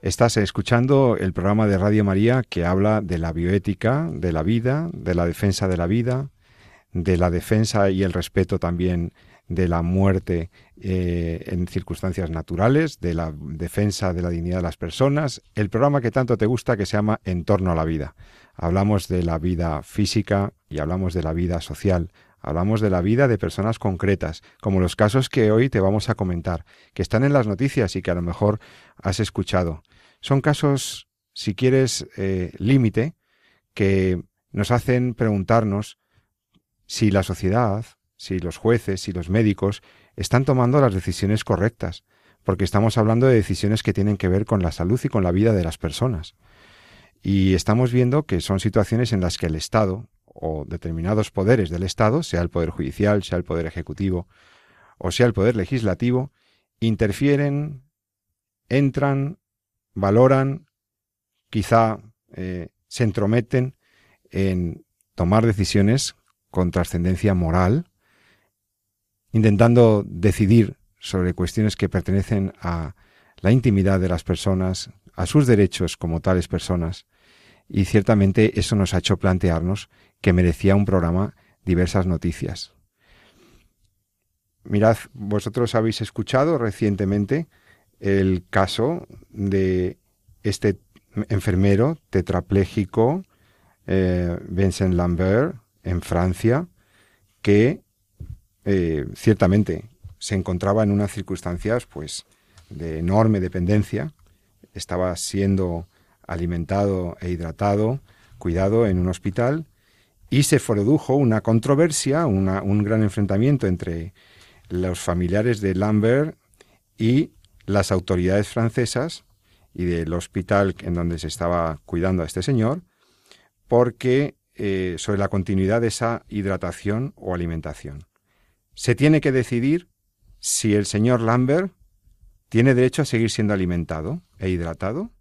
Estás escuchando el programa de Radio María que habla de la bioética, de la vida, de la defensa de la vida, de la defensa y el respeto también de la muerte eh, en circunstancias naturales, de la defensa de la dignidad de las personas, el programa que tanto te gusta que se llama En torno a la vida. Hablamos de la vida física y hablamos de la vida social, hablamos de la vida de personas concretas, como los casos que hoy te vamos a comentar, que están en las noticias y que a lo mejor has escuchado. Son casos, si quieres, eh, límite, que nos hacen preguntarnos si la sociedad, si los jueces, si los médicos están tomando las decisiones correctas, porque estamos hablando de decisiones que tienen que ver con la salud y con la vida de las personas. Y estamos viendo que son situaciones en las que el Estado o determinados poderes del Estado, sea el Poder Judicial, sea el Poder Ejecutivo o sea el Poder Legislativo, interfieren, entran, valoran, quizá eh, se entrometen en tomar decisiones con trascendencia moral, intentando decidir sobre cuestiones que pertenecen a la intimidad de las personas, a sus derechos como tales personas, y ciertamente eso nos ha hecho plantearnos que merecía un programa diversas noticias. Mirad, vosotros habéis escuchado recientemente el caso de este enfermero tetrapléjico eh, Vincent Lambert en Francia, que eh, ciertamente se encontraba en unas circunstancias pues de enorme dependencia, estaba siendo alimentado e hidratado, cuidado en un hospital, y se produjo una controversia, un gran enfrentamiento entre los familiares de Lambert y las autoridades francesas y del hospital en donde se estaba cuidando a este señor, porque eh, sobre la continuidad de esa hidratación o alimentación. Se tiene que decidir si el señor Lambert tiene derecho a seguir siendo alimentado e hidratado,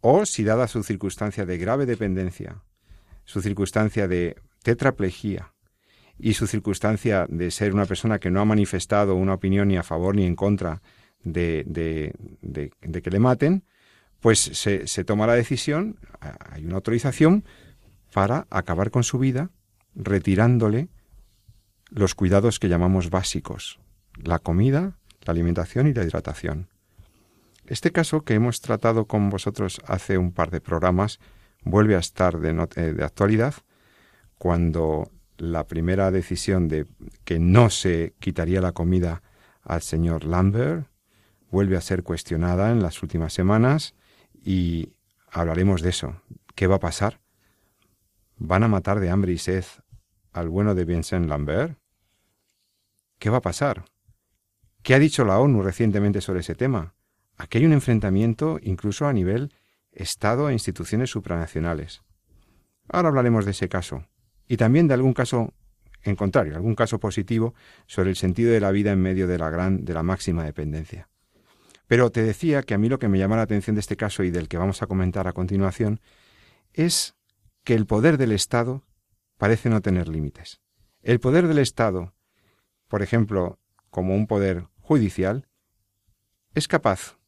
o si dada su circunstancia de grave dependencia, su circunstancia de tetraplejía y su circunstancia de ser una persona que no ha manifestado una opinión ni a favor ni en contra de, de, que le maten, pues se, se toma la decisión, hay una autorización para acabar con su vida retirándole los cuidados que llamamos básicos, la comida, la alimentación y la hidratación. Este caso que hemos tratado con vosotros hace un par de programas vuelve a estar de, eh, de actualidad cuando la primera decisión de que no se quitaría la comida al señor Lambert vuelve a ser cuestionada en las últimas semanas y hablaremos de eso. ¿Qué va a pasar? ¿Van a matar de hambre y sed al bueno de Vincent Lambert? ¿Qué va a pasar? ¿Qué ha dicho la ONU recientemente sobre ese tema? Aquí hay un enfrentamiento incluso a nivel Estado e instituciones supranacionales. Ahora hablaremos de ese caso y también de algún caso en contrario, algún caso positivo sobre el sentido de la vida en medio de la gran de la máxima dependencia. Pero te decía que a mí lo que me llama la atención de este caso y del que vamos a comentar a continuación es que el poder del Estado parece no tener límites. El poder del Estado, por ejemplo, como un poder judicial, es capaz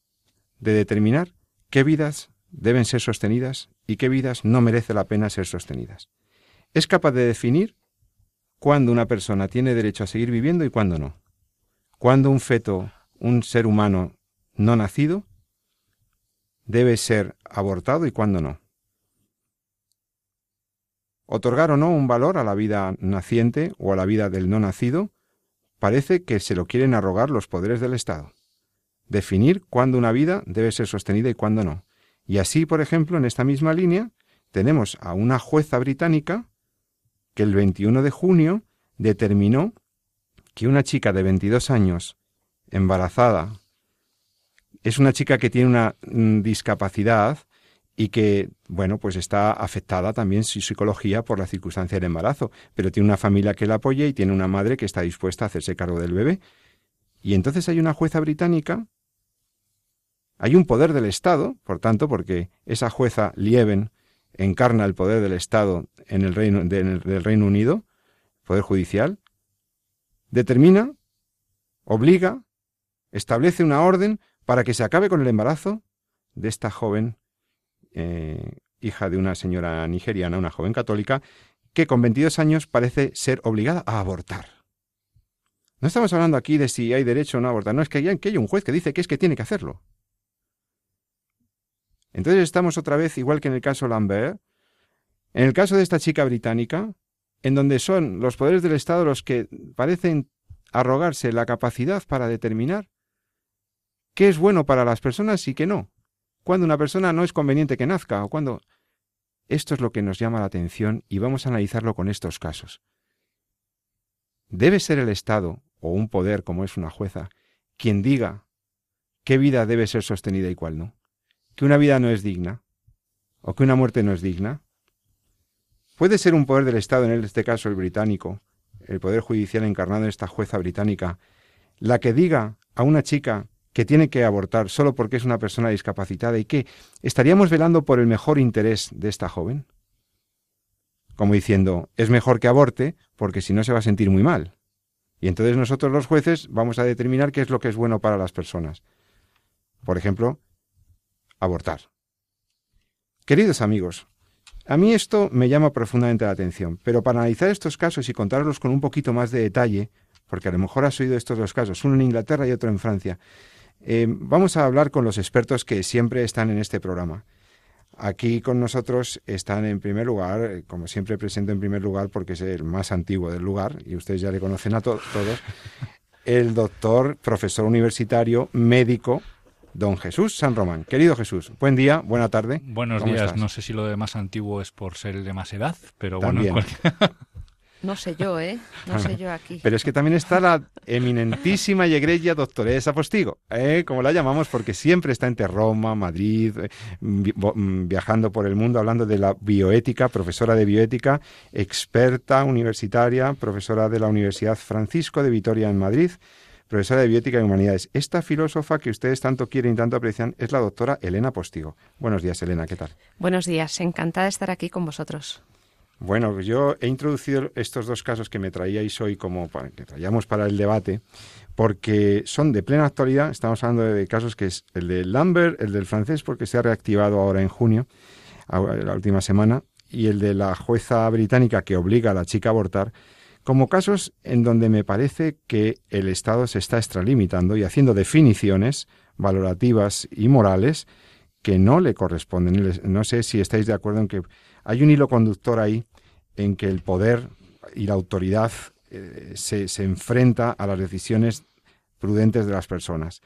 de determinar qué vidas deben ser sostenidas y qué vidas no merece la pena ser sostenidas. Es capaz de definir cuándo una persona tiene derecho a seguir viviendo y cuándo no. Cuándo un feto, un ser humano no nacido, debe ser abortado y cuándo no otorgar o no un valor a la vida naciente o a la vida del no nacido, parece que se lo quieren arrogar los poderes del Estado. Definir cuándo una vida debe ser sostenida y cuándo no. Y así, por ejemplo, en esta misma línea, tenemos a una jueza británica que el 21 de junio determinó que una chica de 22 años, embarazada, es una chica que tiene una mm, discapacidad y que, bueno, pues está afectada también su psicología por la circunstancia del embarazo, pero tiene una familia que la apoya y tiene una madre que está dispuesta a hacerse cargo del bebé. Y entonces hay una jueza británica, hay un poder del Estado, por tanto, porque esa jueza Lieven encarna el poder del Estado en el Reino, del Reino Unido, poder judicial, determina, obliga, establece una orden para que se acabe con el embarazo de esta joven eh, hija de una señora nigeriana, una joven católica, que con 22 años parece ser obligada a abortar. No estamos hablando aquí de si hay derecho o no a abortar, no, es que hay, que hay un juez que dice que es que tiene que hacerlo. Entonces estamos otra vez, igual que en el caso Lambert, en el caso de esta chica británica, en donde son los poderes del Estado los que parecen arrogarse la capacidad para determinar qué es bueno para las personas y qué no cuando una persona no es conveniente que nazca o cuando... Esto es lo que nos llama la atención y vamos a analizarlo con estos casos. ¿Debe ser el Estado o un poder como es una jueza quien diga qué vida debe ser sostenida y cuál no? ¿Que una vida no es digna? ¿O que una muerte no es digna? ¿Puede ser un poder del Estado, en este caso el británico, el poder judicial encarnado en esta jueza británica, la que diga a una chica que tiene que abortar solo porque es una persona discapacitada y que estaríamos velando por el mejor interés de esta joven? Como diciendo, es mejor que aborte porque si no se va a sentir muy mal. Y entonces nosotros los jueces vamos a determinar qué es lo que es bueno para las personas. Por ejemplo, abortar. Queridos amigos, a mí esto me llama profundamente la atención, pero para analizar estos casos y contarlos con un poquito más de detalle, porque a lo mejor has oído estos dos casos, uno en Inglaterra y otro en Francia, eh, vamos a hablar con los expertos que siempre están en este programa. Aquí con nosotros están en primer lugar, eh, como siempre presento en primer lugar porque es el más antiguo del lugar y ustedes ya le conocen a todos, el doctor, profesor universitario, médico, don Jesús San Román. Querido Jesús, buen día, buena tarde. Buenos días, no sé si lo de más antiguo es por ser de más edad, pero bueno. No sé yo, ¿eh? No sé yo aquí. Pero es que también está la eminentísima y egregia doctoresa Postigo, ¿eh? como la llamamos, porque siempre está entre Roma, Madrid, eh, mm, viajando por el mundo, hablando de la bioética, profesora de bioética, experta universitaria, profesora de la Universidad Francisco de Vitoria en Madrid, profesora de bioética y humanidades. Esta filósofa que ustedes tanto quieren y tanto aprecian es la doctora Elena Postigo. Buenos días, Elena, ¿qué tal? Buenos días, encantada de estar aquí con vosotros. Bueno, yo he introducido estos dos casos que me traíais hoy como para, que traíamos para el debate, porque son de plena actualidad. Estamos hablando de casos que es el de Lambert, el del francés, porque se ha reactivado ahora en junio, la última semana, y el de la jueza británica que obliga a la chica a abortar, como casos en donde me parece que el Estado se está extralimitando y haciendo definiciones valorativas y morales que no le corresponden. No sé si estáis de acuerdo en que hay un hilo conductor ahí en que el poder y la autoridad eh, se, se, enfrenta a las decisiones prudentes de las personas.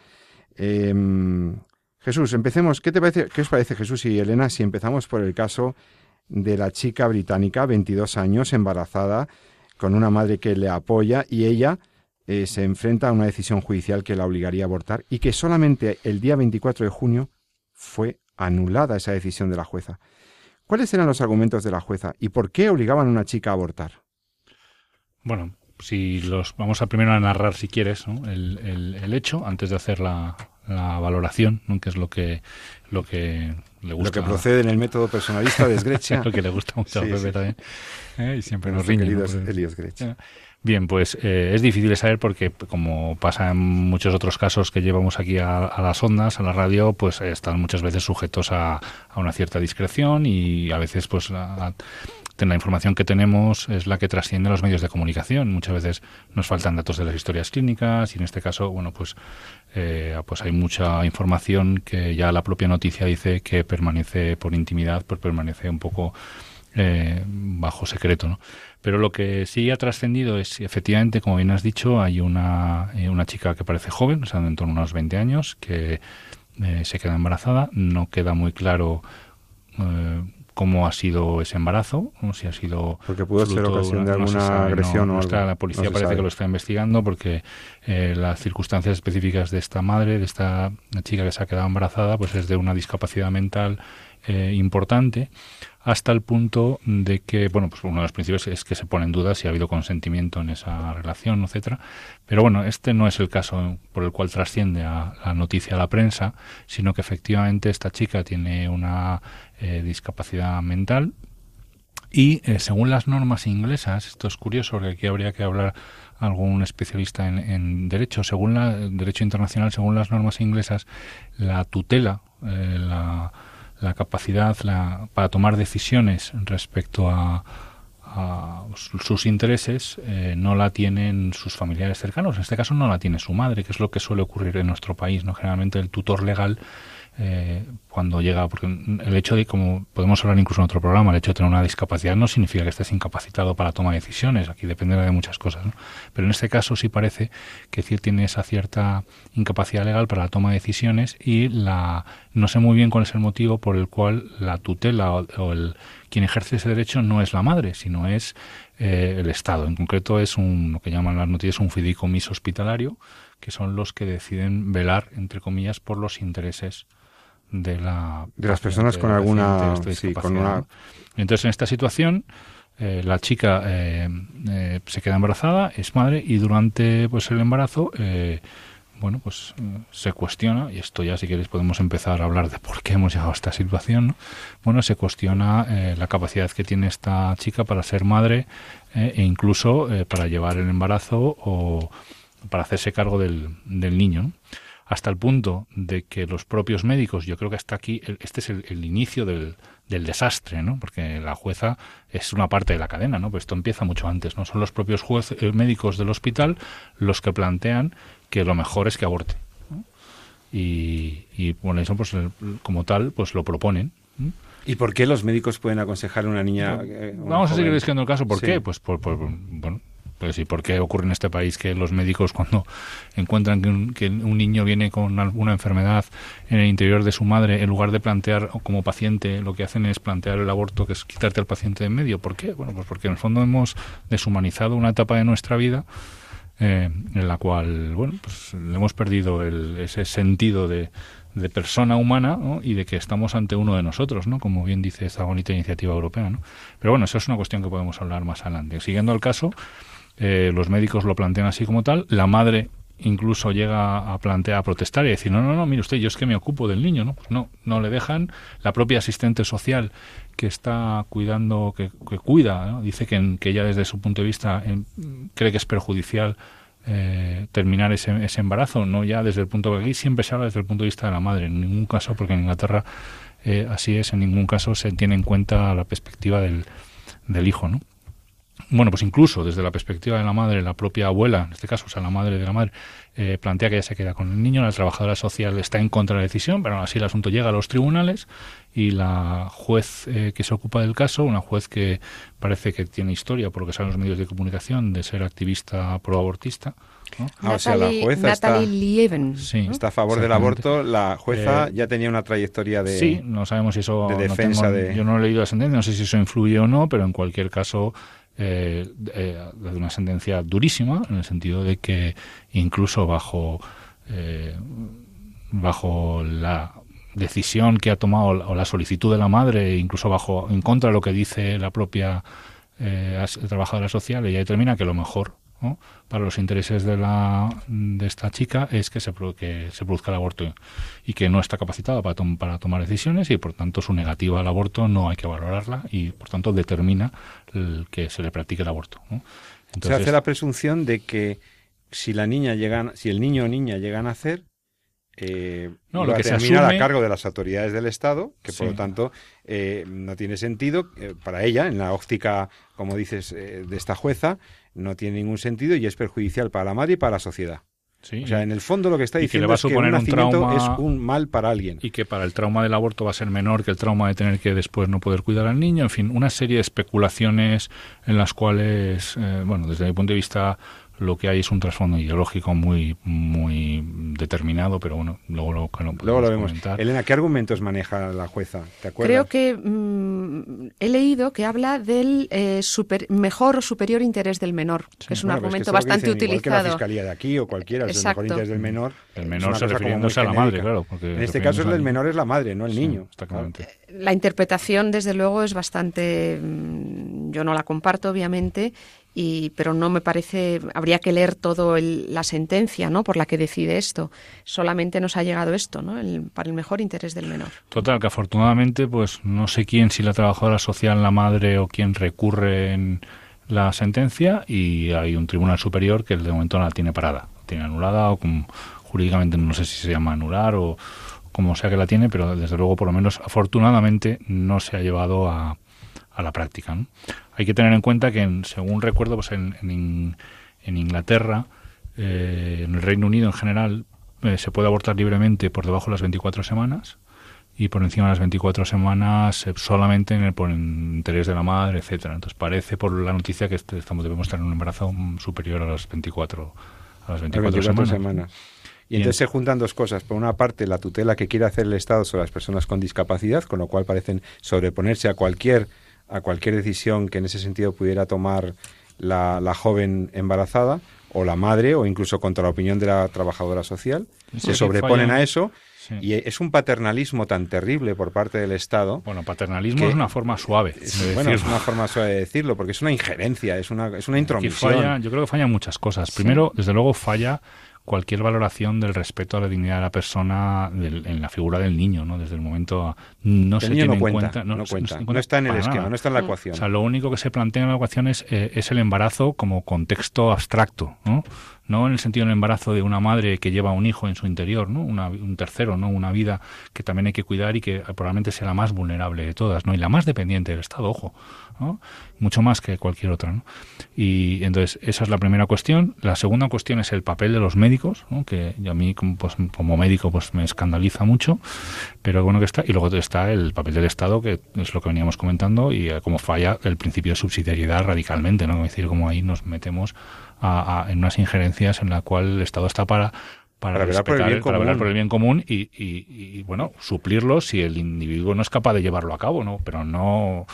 Em, Jesús, empecemos. ¿Qué te parece, qué os parece Jesús y Elena si empezamos por el caso de la chica británica, 22 años, embarazada, con una madre que le apoya y ella eh, se enfrenta a una decisión judicial que la obligaría a abortar y que solamente el día 24 de junio fue anulada esa decisión de la jueza. ¿Cuáles eran los argumentos de la jueza y por qué obligaban a una chica a abortar? Bueno, si los vamos a primero a narrar, si quieres, el, hecho antes de hacer la, valoración, que es lo que lo que le gusta. Lo que procede en el método personalista de Sgreccia. lo que le gusta mucho a Pepe también. ¿eh? Y siempre nos riñe. Bien, pues eh, es difícil saber porque, como pasa en muchos otros casos que llevamos aquí a, las ondas, a la radio, pues están muchas veces sujetos a, una cierta discreción y a veces, pues, la información que tenemos es la que trasciende los medios de comunicación. Muchas veces nos faltan datos de las historias clínicas y en este caso, bueno, pues, eh, pues hay mucha información que ya la propia noticia dice que permanece por intimidad, pues permanece un poco eh, bajo secreto, ¿no? Pero lo que sí ha trascendido es, efectivamente, como bien has dicho, hay una, eh, una chica que parece joven, o sea, de en torno a unos 20 años, que eh, se queda embarazada. No queda muy claro cómo ha sido ese embarazo, si ha sido... Porque pudo ser ocasión de alguna agresión o algo. la policía parece que lo está investigando porque eh, las circunstancias específicas de esta madre, de esta chica que se ha quedado embarazada, pues es de una discapacidad mental eh, importante hasta el punto de que, bueno, pues uno de los principios es que se pone en duda si ha habido consentimiento en esa relación, etcétera. Pero bueno, este no es el caso por el cual trasciende a la noticia a la prensa, sino que efectivamente esta chica tiene una eh, discapacidad mental y eh, según las normas inglesas, esto es curioso porque aquí habría que hablar algún especialista en, derecho, según el derecho internacional, según las normas inglesas, la tutela, la la capacidad para tomar decisiones respecto a, sus intereses eh, no la tienen sus familiares cercanos. En este caso no la tiene su madre, que es lo que suele ocurrir en nuestro país. ¿no? Generalmente el tutor legal eh, cuando llega, porque el hecho de, como podemos hablar incluso en otro programa, el hecho de tener una discapacidad no significa que estés incapacitado para tomar decisiones, aquí dependerá de muchas cosas, ¿no? pero en este caso sí parece que tiene esa cierta incapacidad legal para la toma de decisiones y la no sé muy bien cuál es el motivo por el cual la tutela o, el quien ejerce ese derecho no es la madre, sino es eh, el Estado. En concreto es un, lo que llaman las noticias un fideicomiso hospitalario, que son los que deciden velar, entre comillas, por los intereses de la de las personas con alguna con una... entonces en esta situación eh, la chica eh, eh, se queda embarazada es madre y durante pues el embarazo bueno pues se cuestiona y esto ya si queréis podemos empezar a hablar de por qué hemos llegado a esta situación bueno se cuestiona la capacidad que tiene esta chica para ser madre e incluso para llevar el embarazo o para hacerse cargo del, del niño ¿no? Hasta el punto de que los propios médicos, yo creo que hasta aquí, este es el, inicio del, desastre, ¿no? Porque la jueza es una parte de la cadena, ¿no? Pues esto empieza mucho antes, ¿no? Son los propios eh, médicos del hospital los que plantean que lo mejor es que aborte. Y, y bueno, eso pues como tal, pues lo proponen. ¿Y por qué los médicos pueden aconsejar a una niña? Eh, Vamos a seguir discutiendo el caso. ¿Por qué? Pues por, por, bueno, pues, ¿y por qué ocurre en este país que los médicos cuando encuentran que un, niño viene con alguna enfermedad en el interior de su madre, en lugar de plantear como paciente, lo que hacen es plantear el aborto, que es quitarte al paciente de en medio? ¿Por qué? Bueno, pues porque en el fondo hemos deshumanizado una etapa de nuestra vida eh, en la cual, bueno, pues le hemos perdido ese sentido de, persona humana y de que estamos ante uno de nosotros, ¿no? como bien dice esta bonita iniciativa europea. ¿no? Pero bueno, eso es una cuestión que podemos hablar más adelante. Siguiendo el caso, eh, los médicos lo plantean así como tal, la madre incluso llega a plantear, a protestar y decir, no, no, no, mire usted, yo es que me ocupo del niño, ¿no? Pues no, no le dejan. La propia asistente social que está cuidando, que, cuida, dice que, que ella desde su punto de vista cree que es perjudicial eh, terminar ese, ese, embarazo, no ya desde el punto de aquí siempre se habla desde el punto de vista de la madre, en ningún caso, porque en Inglaterra eh, así es, en ningún caso se tiene en cuenta la perspectiva del, del hijo, ¿no? Bueno, pues incluso desde la perspectiva de la madre, la propia abuela, en este caso, o sea, la madre de la madre, eh, plantea que ella se queda con el niño, la trabajadora social está en contra de la decisión, pero aún así el asunto llega a los tribunales y la juez eh, que se ocupa del caso, una juez que parece que tiene historia, por lo que saben los medios de comunicación, de ser activista pro-abortista, ah, o sea, la jueza está, está, a favor del aborto. La jueza eh, ya tenía una trayectoria de. Sí, no sabemos si eso. De defensa de. Yo no he leído la sentencia, no sé si eso influye o no, pero en cualquier caso eh, eh, una sentencia durísima en el sentido de que incluso bajo eh, bajo la decisión que ha tomado o la solicitud de la madre incluso bajo en contra de lo que dice la propia eh, trabajadora social ella determina que lo mejor para los intereses de, la, de esta chica es que se, que se produzca el aborto y que no está capacitada para, para tomar decisiones y por tanto su negativa al aborto no hay que valorarla y por tanto determina el, que se le practique el aborto. se hace la presunción de que si la niña llega, si el niño o niña llegan a nacer, eh, no, lo que se asume... a cargo de las autoridades del Estado, que por lo tanto eh, no tiene sentido eh, para ella, en la óptica, como dices, eh, de esta jueza, no tiene ningún sentido y es perjudicial para la madre y para la sociedad. o sea, en el fondo lo que está diciendo es que un nacimiento es un mal para alguien. Y que para el trauma del aborto va a ser menor que el trauma de tener que después no poder cuidar al niño. En fin, una serie de especulaciones en las cuales, bueno, desde mi punto de vista lo que hay es un trasfondo ideológico muy muy determinado, pero bueno, luego lo, luego lo vemos. Elena, ¿qué argumentos maneja la jueza? ¿Te acuerdas? Creo que mm, he leído que habla del eh, mejor o superior interés del menor, que es un argumento bastante utilizado. que la fiscalía de aquí o cualquiera, es el mejor interés del menor. El menor se refiriéndose a la madre, claro. en este caso el menor es la madre, no el niño. La interpretación, desde luego, es bastante. Mm, yo no la comparto, obviamente, y, pero no me parece, habría que leer todo la sentencia, ¿no? Por la que decide esto. Solamente nos ha llegado esto, ¿no? para el mejor interés del menor. Total, que afortunadamente, pues no sé quién, si la trabajadora social, la madre o quién recurre en la sentencia y hay un tribunal superior que de momento la tiene parada, tiene anulada o como, jurídicamente no sé si se llama anular o como sea que la tiene, pero desde luego por lo menos afortunadamente no se ha llevado a, a la práctica. Hay que tener en cuenta que, según recuerdo, pues en, en, Inglaterra, eh, en el Reino Unido en general, eh, se puede abortar libremente por debajo de las 24 semanas y por encima de las 24 semanas eh, solamente en el, por interés de la madre, etcétera. Entonces parece por la noticia que este, estamos debemos tener un embarazo superior a las 24 a las 24, semanas. Y entonces se juntan dos cosas. Por una parte, la tutela que quiere hacer el Estado sobre las personas con discapacidad, con lo cual parecen sobreponerse a cualquier a cualquier decisión que en ese sentido pudiera tomar la, la joven embarazada o la madre o incluso contra la opinión de la trabajadora social. se sobreponen a eso. Y es un paternalismo tan terrible por parte del Estado. Bueno, paternalismo es una forma suave. bueno, es una forma suave de decirlo, porque es una injerencia, es una, es una intromisión. yo creo que fallan muchas cosas. Primero, desde luego, falla cualquier valoración del respeto a la dignidad de la persona en la figura del niño, ¿no? Desde el momento no se tiene en cuenta, no, cuenta, no, está en el esquema, no está en la ecuación. O sea, lo único que se plantea en la ecuación es, eh, es el embarazo como contexto abstracto, ¿no? no en el sentido del embarazo de una madre que lleva un hijo en su interior, ¿no? un tercero, ¿no? Una vida que también hay que cuidar y que probablemente sea la más vulnerable de todas, ¿no? Y la más dependiente del Estado, ojo, ¿no? Mucho más que cualquier otra, ¿no? Y entonces, esa es la primera cuestión. La segunda cuestión es el papel de los médicos, ¿no? Que a mí, como, pues, como médico, pues me escandaliza mucho, pero bueno que está. Y luego está el papel del Estado, que es lo que veníamos comentando, y eh, como falla el principio de subsidiariedad radicalmente, ¿no? Es decir, como ahí nos metemos en unas injerencias en la cual el Estado está para para, para, por el, bien para velar por el bien común y, y, bueno suplirlo si el individuo no es capaz de llevarlo a cabo no pero no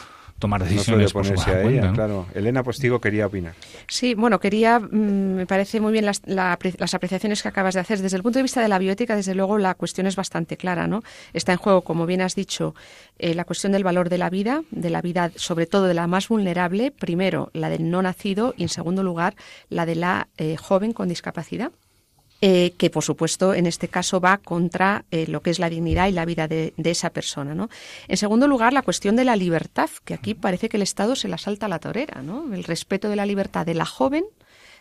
tomar decisiones no ponerse a ella, claro. Elena Postigo quería opinar. Sí, bueno, quería, mm, me parece muy bien las, las, apreciaciones que acabas de hacer. Desde el punto de vista de la bioética, desde luego, la cuestión es bastante clara, ¿no? Está en juego, como bien has dicho, eh, la cuestión del valor de la vida, de la vida, sobre todo de la más vulnerable, primero la del no nacido y, en segundo lugar, la de la eh, joven con discapacidad. Eh, que por supuesto en este caso va contra eh, lo que es la dignidad y la vida de, esa persona. ¿no? En segundo lugar, la cuestión de la libertad, que aquí parece que el Estado se la salta a la torera, ¿no? el respeto de la libertad de la joven,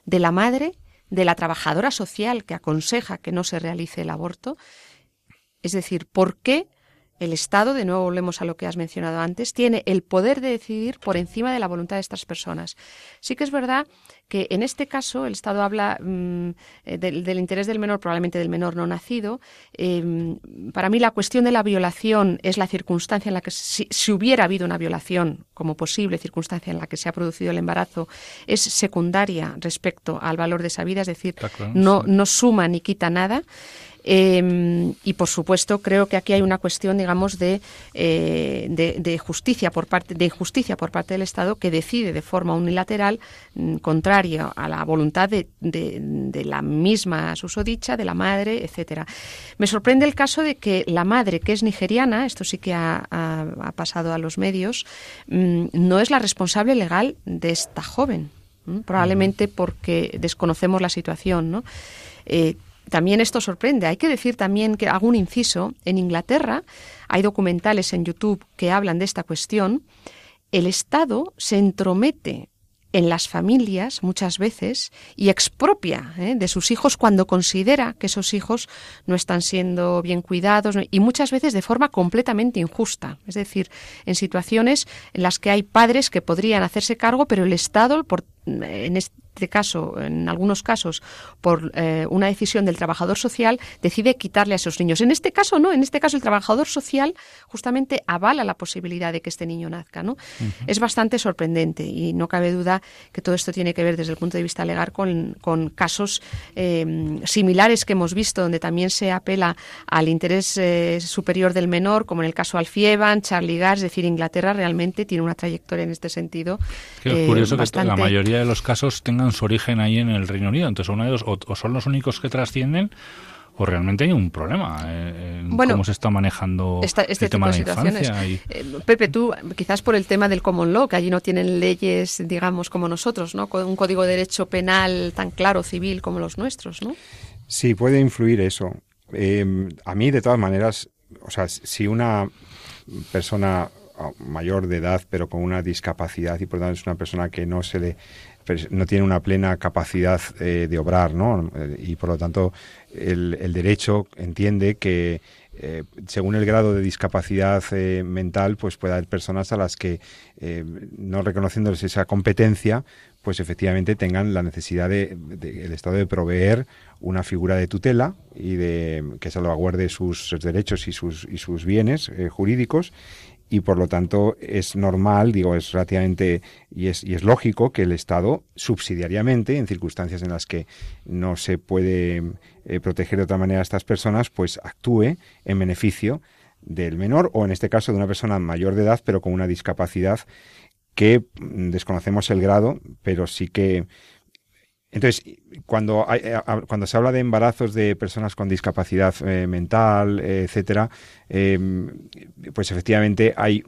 de la madre, de la trabajadora social que aconseja que no se realice el aborto. Es decir, ¿por qué? El Estado, de nuevo volvemos a lo que has mencionado antes, tiene el poder de decidir por encima de la voluntad de estas personas. Sí que es verdad que en este caso el Estado habla mm, eh, del, interés del menor, probablemente del menor no nacido. Em, para mí la cuestión de la violación es la circunstancia en la que si, hubiera habido una violación como posible circunstancia en la que se ha producido el embarazo es secundaria respecto al valor de esa vida, es decir, no, no suma ni quita nada. Em, y por supuesto creo que aquí hay una cuestión, digamos, de, eh, de, justicia por parte, de injusticia por parte del Estado que decide de forma unilateral, mm, contraria a la voluntad de, de, la misma susodicha, de la madre, etcétera. Me sorprende el caso de que la madre, que es nigeriana, esto sí que ha, pasado a los medios, mm, no es la responsable legal de esta joven, probablemente porque desconocemos la situación, ¿no? Eh, también esto sorprende. Hay que decir también que hago un inciso. En Inglaterra hay documentales en YouTube que hablan de esta cuestión. El Estado se entromete en las familias muchas veces y expropia ¿eh? de sus hijos cuando considera que esos hijos no están siendo bien cuidados y muchas veces de forma completamente injusta. Es decir, en situaciones en las que hay padres que podrían hacerse cargo, pero el Estado, en este caso, en algunos casos, por eh, una decisión del trabajador social, decide quitarle a esos niños. En este caso no, en este caso el trabajador social justamente avala la posibilidad de que este niño nazca. ¿no? Es bastante sorprendente y no cabe duda que todo esto tiene que ver desde el punto de vista legal con, casos eh, similares que hemos visto, donde también se apela al interés eh, superior del menor, como en el caso Alfievan, Charlie Gars, es decir, Inglaterra realmente tiene una trayectoria en este sentido. es curioso que la mayoría de los casos tengan su origen ahí en el Reino Unido. Entonces, uno de dos, o, son los únicos que trascienden o realmente hay un problema eh, en cómo se está manejando este el tema de, infancia. Eh, Pepe, tú, quizás por el tema del common law, que allí no tienen leyes, digamos, como nosotros, ¿no? Con un código de derecho penal tan claro, civil, como los nuestros, ¿no? Sí, puede influir eso. Eh, a mí, de todas maneras, o sea, si una persona mayor de edad, pero con una discapacidad y por lo tanto es una persona que no se le no tiene una plena capacidad eh, de obrar, ¿no? Y por lo tanto el, derecho entiende que eh, según el grado de discapacidad eh, mental, pues puede haber personas a las que, no reconociéndoles esa competencia, pues efectivamente tengan la necesidad de, el Estado de proveer una figura de tutela y de que salvaguarde sus derechos y sus, y sus bienes jurídicos y por lo tanto es normal, digo, es relativamente y es, y es lógico que el Estado subsidiariamente, en circunstancias en las que no se puede eh, proteger de otra manera a estas personas, pues actúe en beneficio del menor o en este caso de una persona mayor de edad pero con una discapacidad que mm, desconocemos el grado, pero sí que entonces, cuando, eh, cuando se habla de embarazos de personas con discapacidad eh, mental, etcétera, em, pues efectivamente hay,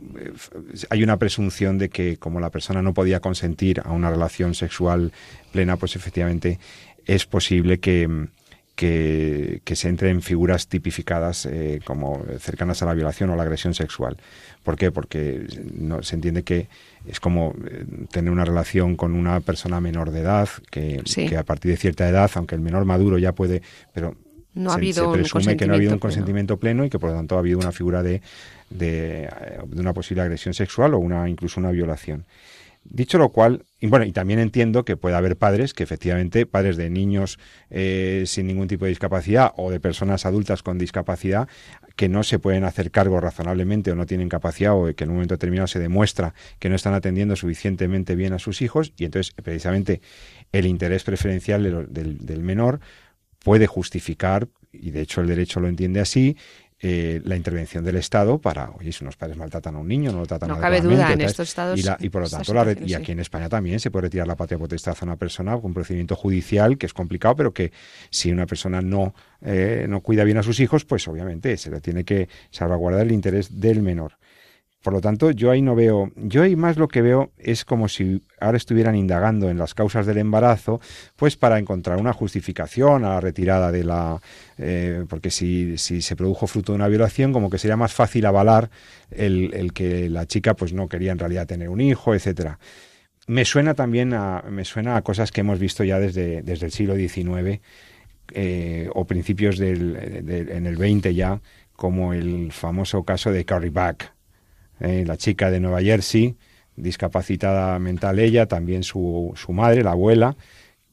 hay una presunción de que como la persona no podía consentir a una relación sexual plena, pues efectivamente es posible que, que, se entre en figuras tipificadas eh, como cercanas a la violación o la agresión sexual. ¿Por qué? Porque no, se entiende que es como eh, tener una relación con una persona menor de edad, que, que, a partir de cierta edad, aunque el menor maduro ya puede, pero no se, ha habido presume que no ha habido un consentimiento pleno. y que por lo tanto ha habido una figura de, de, eh, de una posible agresión sexual o una incluso una violación. Dicho lo cual, y bueno, y también entiendo que puede haber padres que efectivamente, padres de niños eh, sin ningún tipo de discapacidad o de personas adultas con discapacidad, que no se pueden hacer cargo razonablemente o no tienen capacidad o que en un momento determinado se demuestra que no están atendiendo suficientemente bien a sus hijos y entonces precisamente el interés preferencial del menor puede justificar, y de hecho el derecho lo entiende así, eh, la intervención del Estado para, oye, si unos padres maltratan a un niño, no lo tratan no cabe duda en estos estados. Y, por lo tanto, y aquí en España también se puede retirar la patria potestad a una persona con un procedimiento judicial que es complicado, pero que si una persona no, eh, no cuida bien a sus hijos, pues obviamente se le tiene que salvaguardar el interés del menor. Por lo tanto, yo ahí no veo, yo ahí más lo que veo es como si ahora estuvieran indagando en las causas del embarazo, pues para encontrar una justificación a la retirada de la, eh, porque si, si se produjo fruto de una violación, como que sería más fácil avalar el, el que la chica pues no quería en realidad tener un hijo, etcétera. Me suena también a, me suena a cosas que hemos visto ya desde, desde el siglo XIX eh, o principios del, en el XX ya, como el famoso caso de Carrie Back eh, la chica de Nueva Jersey, discapacitada mental ella, también su, su madre, la abuela,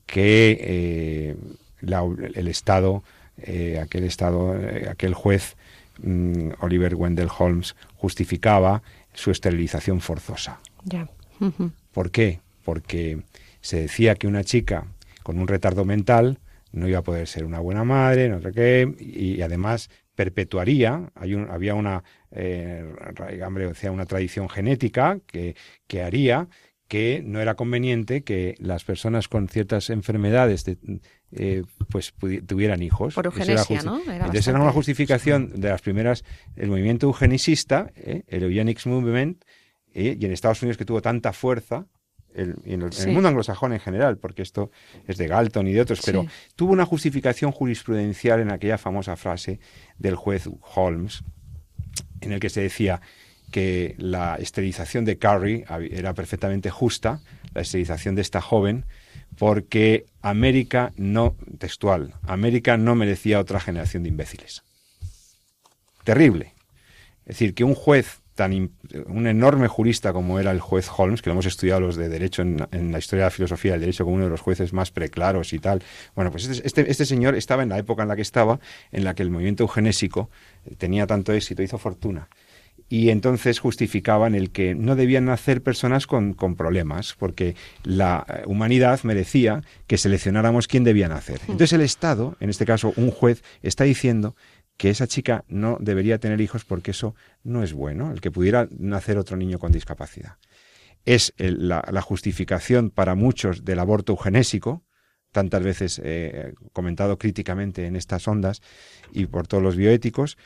que eh, el Estado, eh, aquel Estado, aquel juez mm, Oliver Wendell Holmes justificaba su esterilización forzosa. ¿Por qué? Porque se decía que una chica con un retardo mental no iba a poder ser una buena madre, no sé qué, y, además perpetuaría, hay un, había una eh, o sea, una tradición genética que, que haría que no era conveniente que las personas con ciertas enfermedades eh, pues tuvieran hijos. Por eugenesia, ¿no? Entonces era una justificación de las primeras, el movimiento eugenicista, eh, el Eugenics Movement, eh, y en Estados Unidos que tuvo tanta fuerza, el, en, el, mundo anglosajón en general, porque esto es de Galton y de otros, pero tuvo una justificación jurisprudencial en aquella famosa frase del juez Holmes, en el que se decía que la esterilización de Carrie era perfectamente justa, la esterilización de esta joven, porque América no, textual, América no merecía otra generación de imbéciles. Terrible. Es decir, que un juez tan un enorme jurista como era el juez Holmes, que lo hemos estudiado los de derecho en, la historia de la filosofía del derecho como uno de los jueces más preclaros y tal. Bueno, pues este, este, este, señor estaba en la época en la que estaba, en la que el movimiento eugenésico tenía tanto éxito, hizo fortuna. Y entonces justificaban el que no debían nacer personas con, con problemas, porque la humanidad merecía que seleccionáramos quién debía nacer. Mm. Entonces el Estado, en este caso un juez, está diciendo que esa chica no debería tener hijos porque eso no es bueno, el que pudiera nacer otro niño con discapacidad. Es la, justificación para muchos del aborto eugenésico, tantas veces eh, comentado críticamente en estas ondas y por todos los bioéticos,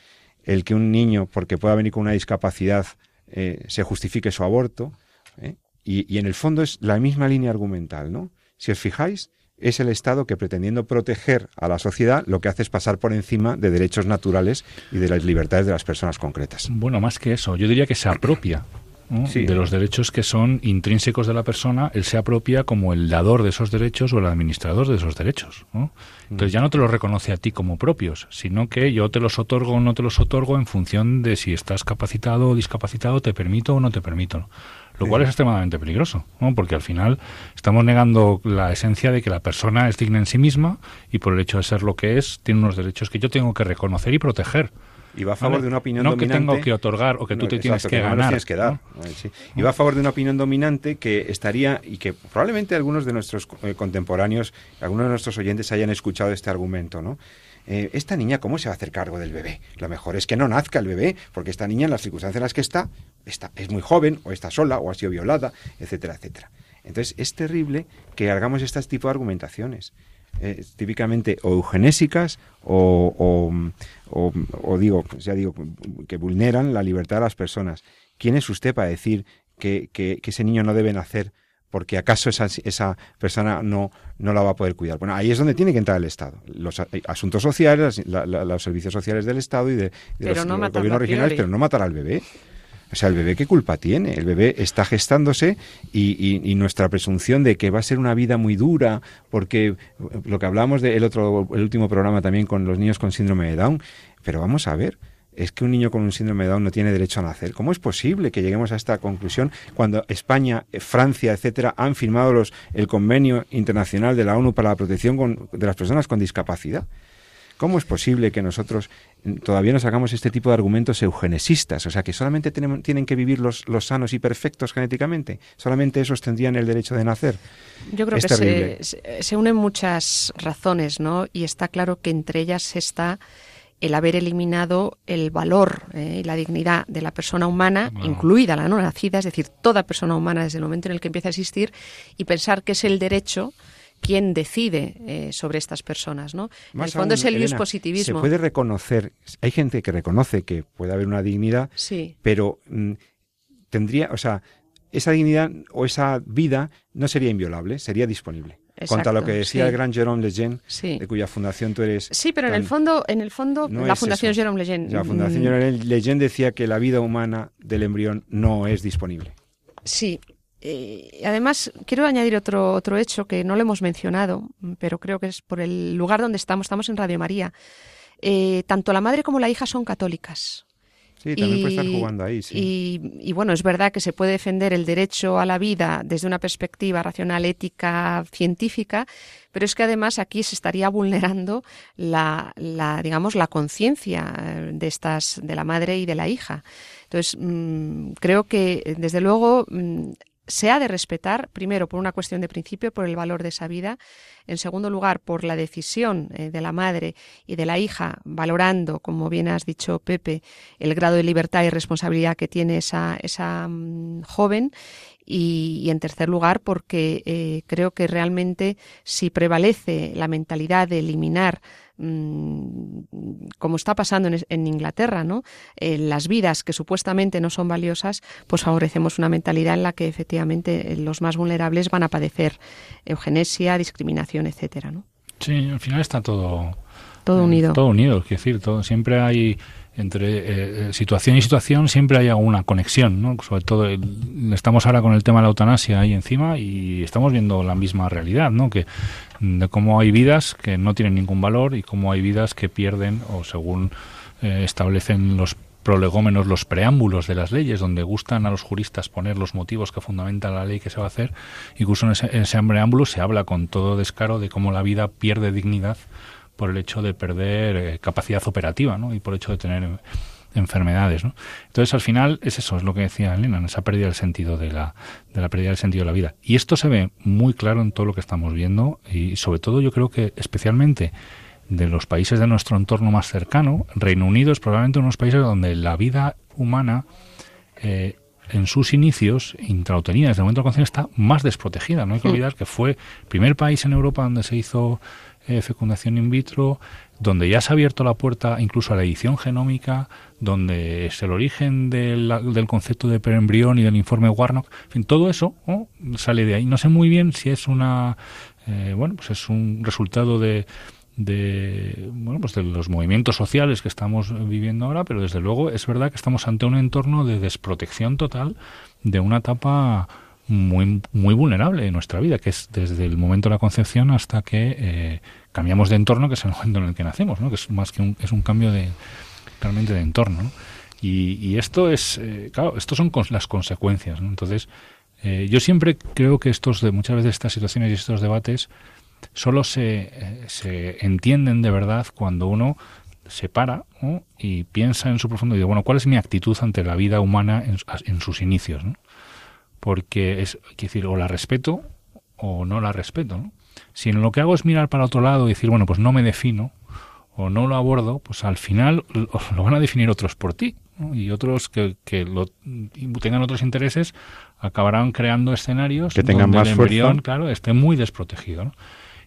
el que un niño, porque pueda venir con una discapacidad, eh, se justifique su aborto, ¿eh? y, y, en el fondo es la misma línea argumental, ¿no? Si os fijáis, es el Estado que pretendiendo proteger a la sociedad lo que hace es pasar por encima de derechos naturales y de las libertades de las personas concretas. Bueno, más que eso, yo diría que se apropia de los derechos que son intrínsecos de la persona, él se apropia como el dador de esos derechos o el administrador de esos derechos. Entonces ya no te los reconoce a ti como propios, sino que yo te los otorgo o no te los otorgo en función de si estás capacitado o discapacitado, te permito o no te permito lo cual es extremadamente peligroso, ¿no? porque al final estamos negando la esencia de que la persona es digna en sí misma y por el hecho de ser lo que es, tiene unos derechos que yo tengo que reconocer y proteger. Y va a favor de una opinión dominante. No que tengo que otorgar o que tú te tienes que, ganar. Tienes que dar. Y va a favor de una opinión dominante que estaría, y que probablemente algunos de nuestros eh, contemporáneos, algunos de nuestros oyentes hayan escuchado este argumento, ¿no? Eh, esta niña, ¿cómo se va a hacer cargo del bebé? Lo mejor es que no nazca el bebé, porque esta niña, en las circunstancias en las que está, está es muy joven, o está sola, o ha sido violada, etcétera, etcétera. Entonces, es terrible que hagamos este tipo de argumentaciones. Eh, típicamente o eugenésicas o, o, digo, ya digo, que vulneran la libertad de las personas. ¿Quién es usted para decir que, que ese niño no debe nacer porque acaso esa, esa persona no, no la va a poder cuidar. Bueno, ahí es donde tiene que entrar el Estado. Los asuntos sociales, los servicios sociales del Estado y de, los, gobiernos regionales, pero no matar al bebé. O sea, el bebé, ¿qué culpa tiene? El bebé está gestándose y, nuestra presunción de que va a ser una vida muy dura, porque lo que hablamos del otro, el último programa también con los niños con síndrome de Down, pero vamos a ver, es que un niño con un síndrome de Down no tiene derecho a nacer. ¿Cómo es posible que lleguemos a esta conclusión cuando España, eh, Francia, etcétera, han firmado los, el convenio internacional de la ONU para la protección de las personas con discapacidad? ¿Cómo es posible que nosotros todavía nos hagamos este tipo de argumentos eugenesistas? O sea, que solamente tienen que vivir los, los, sanos y perfectos genéticamente. Solamente esos tendrían el derecho de nacer. Yo creo que se, se, unen muchas razones, ¿no? Y está claro que entre ellas está el haber eliminado el valor eh, y la dignidad de la persona humana, incluida la no nacida, es decir, toda persona humana desde el momento en el que empieza a existir, y pensar que es el derecho quien decide eh, sobre estas personas, ¿no? en el fondo es el positivismo. Se puede reconocer, hay gente que reconoce que puede haber una dignidad, sí. pero mm, tendría, o sea, esa dignidad o esa vida no sería inviolable, sería disponible. Exacto, lo que decía el gran Jerome Lejeune, de cuya fundación tú eres. Sí, pero en el fondo, en el fondo, la fundación Jerome Lejeune. La fundación mm. Jerome Lejeune decía que la vida humana del embrión no es disponible. Sí. Eh, además, quiero añadir otro, otro hecho que no lo hemos mencionado, pero creo que es por el lugar donde estamos. Estamos en Radio María. Eh, tanto la madre como la hija son católicas. Sí, también puede estar jugando ahí. Sí. Y, bueno, es verdad que se puede defender el derecho a la vida desde una perspectiva racional, ética, científica, pero es que además aquí se estaría vulnerando la, la digamos, la conciencia de estas, de la madre y de la hija. Entonces, mm, creo que desde luego mm, se ha de respetar, primero, por una cuestión de principio, por el valor de esa vida, en segundo lugar, por la decisión eh, de la madre y de la hija, valorando, como bien has dicho, Pepe, el grado de libertad y responsabilidad que tiene esa, esa mm, joven, y, en tercer lugar, porque eh, creo que realmente si prevalece la mentalidad de eliminar Mm, como está pasando en, Inglaterra, ¿no? Eh, las vidas que supuestamente no son valiosas, pues favorecemos una mentalidad en la que efectivamente eh, los más vulnerables van a padecer eugenesia, discriminación, etcétera, ¿no? Sí, al final está todo todo unido. Todo unido, es decir, todo siempre hay entre situación y situación siempre hay alguna conexión, ¿no? Sobre todo estamos ahora con el tema de la eutanasia ahí encima y estamos viendo la misma realidad, ¿no? Que de cómo hay vidas que no tienen ningún valor y cómo hay vidas que pierden o según eh, establecen los prolegómenos, los preámbulos de las leyes, donde gustan a los juristas poner los motivos que fundamentan la ley que se va a hacer, incluso en ese, en ese preámbulo se habla con todo descaro de cómo la vida pierde dignidad por el hecho de perder eh, capacidad operativa ¿no? y por el hecho de tener enfermedades. ¿no? Entonces, al final, es eso, es lo que decía Elena, esa pérdida del sentido de la, de la pérdida del sentido de la vida. Y esto se ve muy claro en todo lo que estamos viendo y, sobre todo, yo creo que especialmente de los países de nuestro entorno más cercano, Reino Unido es probablemente uno de los países donde la vida humana eh, en sus inicios, intrauterina, desde el momento de la concepción, está más desprotegida. No hay que olvidar que fue el primer país en Europa donde se hizo eh, fecundación in vitro, donde ya se ha abierto la puerta incluso a la edición genómica, donde es el origen del, del concepto de perembrión y del informe Warnock, en fin, todo eso sale de ahí. No sé muy bien si es una, eh, bueno, pues es un resultado de, de bueno pues de los movimientos sociales que estamos viviendo ahora pero desde luego es verdad que estamos ante un entorno de desprotección total de una etapa muy, muy vulnerable en nuestra vida, que es desde el momento de la concepción hasta que eh, cambiamos de entorno, que es el momento en el que nacemos, ¿no? que es más que un, es un cambio de realmente de entorno. Y, esto es, eh, claro, estos son las consecuencias. Entonces, eh, yo siempre creo que estos, de muchas veces estas situaciones y estos debates solo se, se entienden de verdad cuando uno se para y piensa en su profundo y dice, bueno, ¿cuál es mi actitud ante la vida humana en, en sus inicios? ¿no? Porque es, decir, o la respeto o no la respeto. ¿no? Si lo que hago es mirar para otro lado y decir, bueno, pues no me defino o no lo abordo, pues al final lo, van a definir otros por ti. Y otros que, que lo, tengan otros intereses acabarán creando escenarios que tengan donde más el embrión, claro, esté muy desprotegido. ¿no?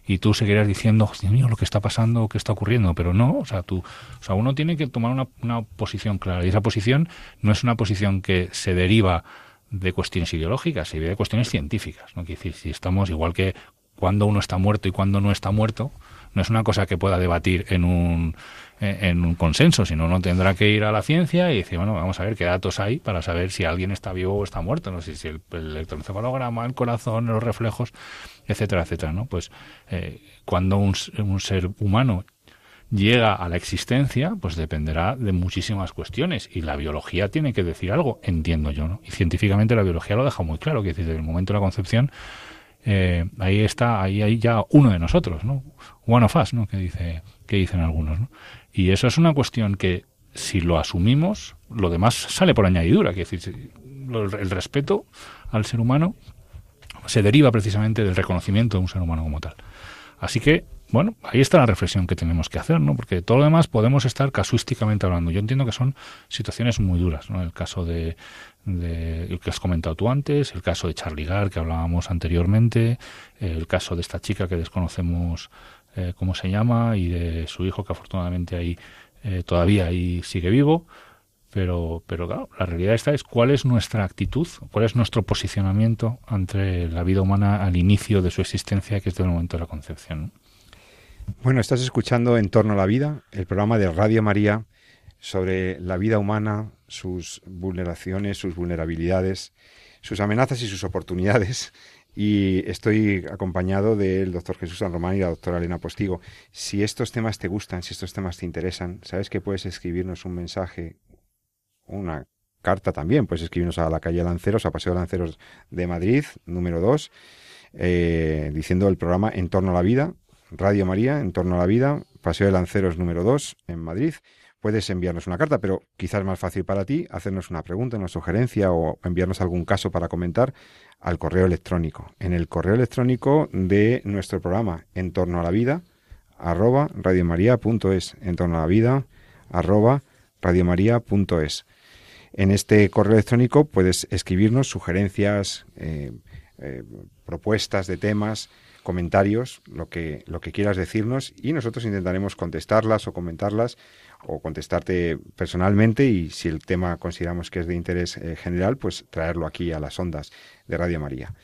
y tú seguirás diciendo, Dios mío, lo que está pasando, qué está ocurriendo, pero no, o sea, tú, o sea, uno tiene que tomar una, una posición clara y esa posición no es una posición que se deriva de cuestiones ideológicas y de cuestiones científicas. ¿no? Quiere decir, si estamos igual que cuando uno está muerto y cuando no está muerto, no es una cosa que pueda debatir en un, en un consenso, sino uno tendrá que ir a la ciencia y decir, bueno, vamos a ver qué datos hay para saber si alguien está vivo o está muerto, no sé si el, el electroencefalograma, el corazón, los reflejos, etcétera, etcétera, ¿no? Pues eh, cuando un, un ser humano llega a la existencia, pues dependerá de muchísimas cuestiones. Y la biología tiene que decir algo, entiendo yo, ¿no? Y científicamente la biología lo deja muy claro, que desde el momento de la concepción, eh, ahí está, ahí hay ya uno de nosotros, ¿no? One of us, ¿no? Que, dice, que dicen algunos, ¿no? Y eso es una cuestión que, si lo asumimos, lo demás sale por añadidura, que decir, el respeto al ser humano se deriva precisamente del reconocimiento de un ser humano como tal. Así que bueno, ahí está la reflexión que tenemos que hacer, ¿no? Porque todo lo demás podemos estar casuísticamente hablando. Yo entiendo que son situaciones muy duras, ¿no? El caso de, el que has comentado tú antes, el caso de Charlie Gar que hablábamos anteriormente, el caso de esta chica que desconocemos eh, cómo se llama y de su hijo que afortunadamente ahí eh, todavía ahí sigue vivo. Pero, pero claro, la realidad esta es cuál es nuestra actitud, cuál es nuestro posicionamiento ante la vida humana al inicio de su existencia, que es del momento de la concepción. Bueno, estás escuchando En torno a la vida, el programa de Radio María sobre la vida humana, sus vulneraciones, sus vulnerabilidades, sus amenazas y sus oportunidades. Y estoy acompañado del doctor Jesús San Román y la doctora Elena Postigo. Si estos temas te gustan, si estos temas te interesan, sabes que puedes escribirnos un mensaje, una carta también. Puedes escribirnos a la calle Lanceros, a Paseo Lanceros de Madrid, número 2, eh, diciendo el programa En torno a la vida, Radio María, en torno a la vida, Paseo de Lanceros número 2, en Madrid. Puedes enviarnos una carta, pero quizás más fácil para ti hacernos una pregunta, una sugerencia o enviarnos algún caso para comentar al correo electrónico. En el correo electrónico de nuestro programa, en torno a la vida, arroba radiomaria.es, en torno a la vida, arroba. En este correo electrónico puedes escribirnos sugerencias, eh, eh, propuestas de temas, comentarios, lo que, lo que quieras decirnos y nosotros intentaremos contestarlas o comentarlas o contestarte personalmente y si el tema consideramos que es de interés eh, general, pues traerlo aquí a las ondas de Radio María.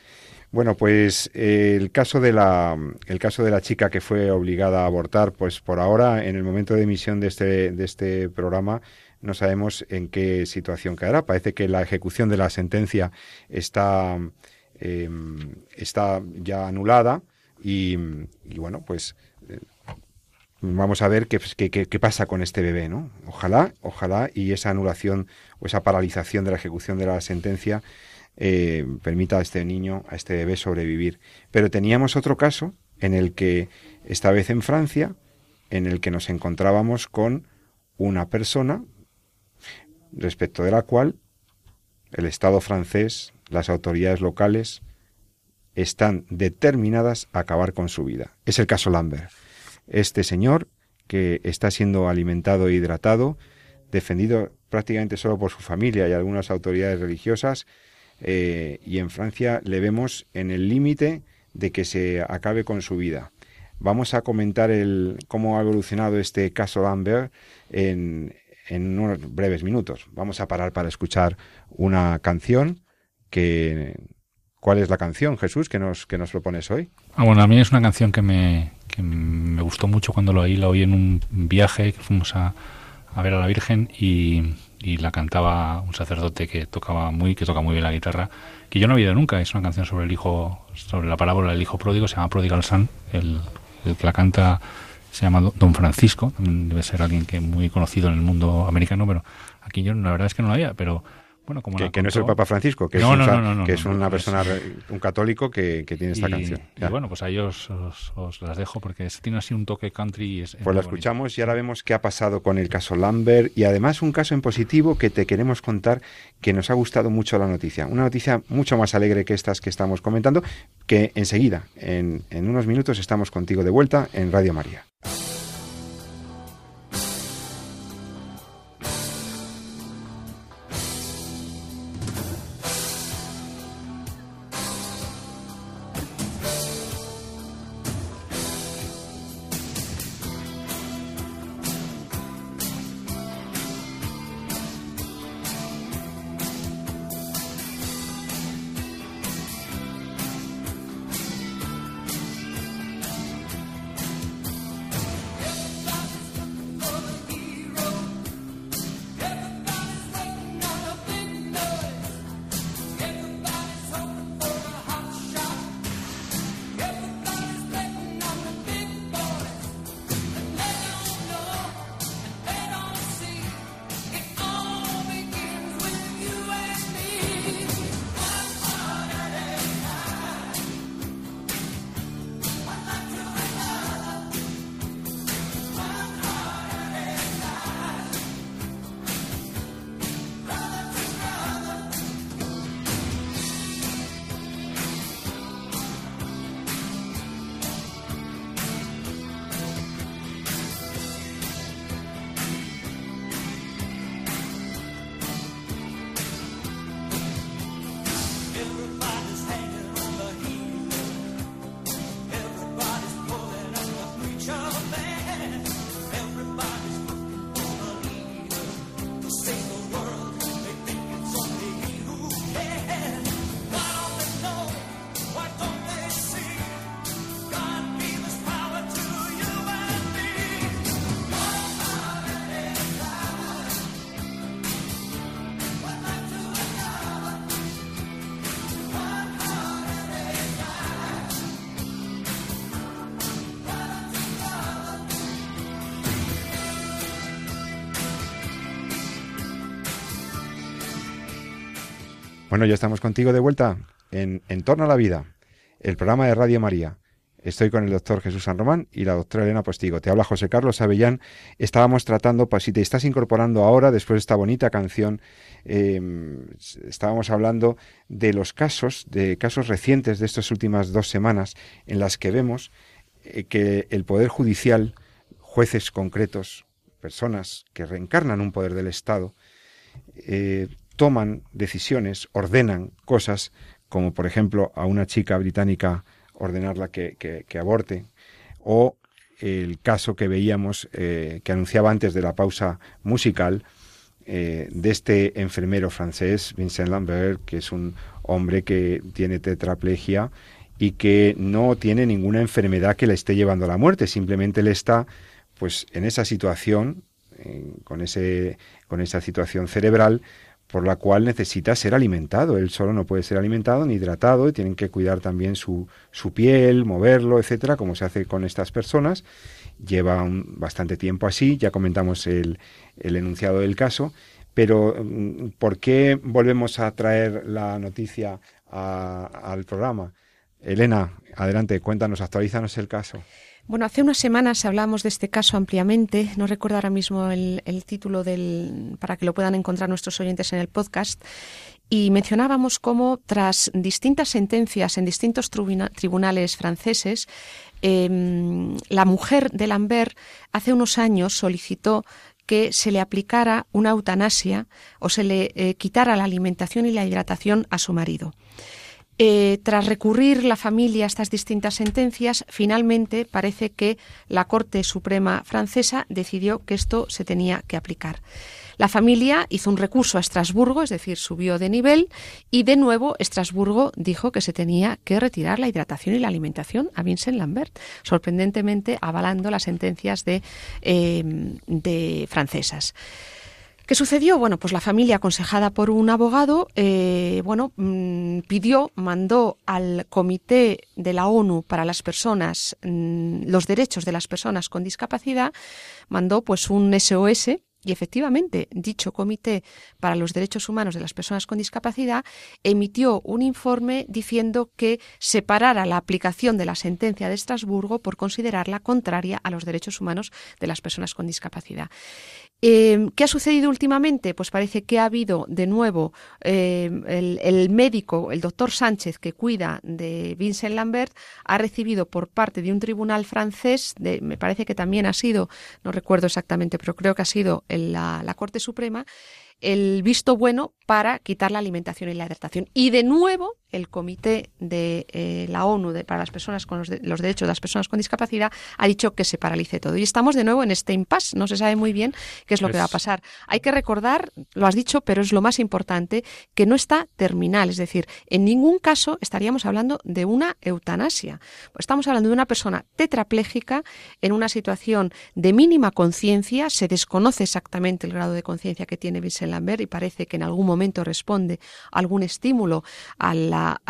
Bueno, pues eh, el caso de la el caso de la chica que fue obligada a abortar, pues por ahora en el momento de emisión de este de este programa no sabemos en qué situación quedará. Parece que la ejecución de la sentencia está em, está ya anulada y, bueno, pues eh, vamos a ver qué, qué, pasa con este bebé, ¿no? Ojalá, ojalá, y esa anulación o esa paralización de la ejecución de la sentencia eh, permita a este niño, a este bebé sobrevivir. Pero teníamos otro caso en el que, esta vez en Francia, en el que nos encontrábamos con una persona respecto de la cual el Estado francés, las autoridades locales, están determinadas a acabar con su vida. Es el caso Lambert. Este señor que está siendo alimentado e hidratado, defendido prácticamente solo por su familia y algunas autoridades religiosas, eh, y en Francia le vemos en el límite de que se acabe con su vida. Vamos a comentar el, cómo ha evolucionado este caso Lambert en, en unos breves minutos. Vamos a parar para escuchar una canción que... ¿Cuál es la canción, Jesús, que nos, que nos propones hoy? Ah, bueno, a mí es una canción que me, que me gustó mucho cuando lo oí, la oí en un viaje que fuimos a, a ver a la Virgen y, y, la cantaba un sacerdote que tocaba muy que toca muy bien la guitarra que yo no había oído nunca. Es una canción sobre el hijo sobre la parábola del hijo pródigo se llama Prodigal Son. El, el que la canta se llama Don Francisco, debe ser alguien que muy conocido en el mundo americano, pero aquí yo la verdad es que no lo había, pero bueno, como que, no es el Papa Francisco, que es, una persona, un católico que, tiene esta canción. Y bueno, pues ahí os, os, las dejo porque tiene así un toque country. es, pues la escuchamos y ahora vemos qué ha pasado con el caso Lambert y además un caso en positivo que te queremos contar que nos ha gustado mucho la noticia. Una noticia mucho más alegre que estas que estamos comentando, que enseguida, en, en unos minutos, estamos contigo de vuelta en Radio María. Bueno, ya estamos contigo de vuelta en, en torno a la vida, el programa de Radio María. Estoy con el doctor Jesús San Román y la doctora Elena Postigo. Te habla José Carlos Avellán. Estábamos tratando, pues, si te estás incorporando ahora, después de esta bonita canción, em, estábamos hablando de los casos, de casos recientes de estas últimas dos semanas, en las que vemos eh, que el Poder Judicial, jueces concretos, personas que reencarnan un poder del Estado, eh, toman decisiones, ordenan cosas, como por ejemplo a una chica británica ordenarla que, que, aborte, o el caso que veíamos, eh, que anunciaba antes de la pausa musical, eh, de este enfermero francés, Vincent Lambert, que es un hombre que tiene tetraplegia y que no tiene ninguna enfermedad que le esté llevando a la muerte, simplemente le está pues en esa situación, con, ese, con esa situación cerebral, por la cual necesita ser alimentado. Él solo no puede ser alimentado ni hidratado, y tienen que cuidar también su, su piel, moverlo, etcétera, como se hace con estas personas. lleva bastante tiempo así, ya comentamos el, el enunciado del caso, pero mm, ¿por qué volvemos a traer la noticia al programa? Elena, adelante, cuéntanos, actualízanos el caso. Bueno, hace unas semanas hablamos de este caso ampliamente. No recuerdo ahora mismo el, título del, para que lo puedan encontrar nuestros oyentes en el podcast. Y mencionábamos cómo, tras distintas sentencias en distintos tribunales franceses, em, la mujer de Lambert hace unos años solicitó que se le aplicara una eutanasia o se le eh, quitara la alimentación y la hidratación a su marido. Eh, tras recurrir la familia a estas distintas sentencias, finalmente parece que la Corte Suprema francesa decidió que esto se tenía que aplicar. La familia hizo un recurso a Estrasburgo, es decir, subió de nivel y de nuevo Estrasburgo dijo que se tenía que retirar la hidratación y la alimentación a Vincent Lambert, sorprendentemente avalando las sentencias de, eh, de francesas. ¿Qué sucedió? Bueno, pues la familia, aconsejada por un abogado, eh, bueno, mm, pidió, mandó al Comité de la ONU para las personas, mm, los derechos de las personas con discapacidad, mandó pues un SOS y efectivamente, dicho Comité para los Derechos Humanos de las Personas con Discapacidad emitió un informe diciendo que separara la aplicación de la sentencia de Estrasburgo por considerarla contraria a los derechos humanos de las personas con discapacidad. Em, ¿Qué ha sucedido últimamente? Pues parece que ha habido de nuevo em, el, médico, el doctor Sánchez, que cuida de Vincent Lambert, ha recibido por parte de un tribunal francés, me parece que también ha sido, no recuerdo exactamente, pero creo que ha sido la, la Corte Suprema, el visto bueno para quitar la alimentación y la hidratación. Y de nuevo, el Comité de eh, la ONU para las personas con los, derechos de las personas con discapacidad ha dicho que se paralice todo. Y estamos de nuevo en este impasse. No se sabe muy bien qué es lo que va a pasar. Hay que recordar, lo has dicho, pero es lo más importante, que no está terminal. Es decir, en ningún caso estaríamos hablando de una eutanasia. Estamos hablando de una persona tetrapléjica en una situación de mínima conciencia. Se desconoce exactamente el grado de conciencia que tiene Vincent Lambert y parece que en algún momento responde a algún estímulo a la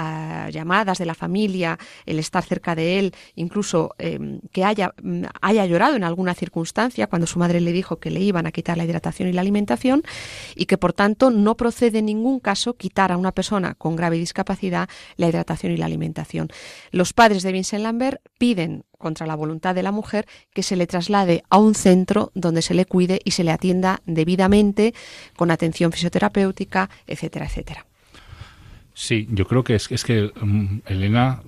llamadas de la familia, el estar cerca de él, incluso em, que haya, mm, haya llorado en alguna circunstancia cuando su madre le dijo que le iban a quitar la hidratación y la alimentación y que por tanto no procede en ningún caso quitar a una persona con grave discapacidad la hidratación y la alimentación. Los padres de Vincent Lambert piden contra la voluntad de la mujer que se le traslade a un centro donde se le cuide y se le atienda debidamente con atención fisioterapéutica, etcétera, etcétera. Sí, yo creo que es, que mm, Elena